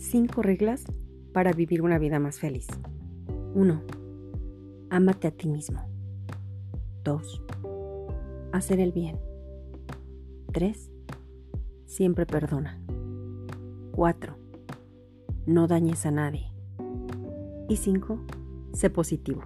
5 reglas para vivir una vida más feliz. 1. Ámate a ti mismo. 2. Hacer el bien. 3. Siempre perdona. 4. No dañes a nadie. Y 5. Sé positivo.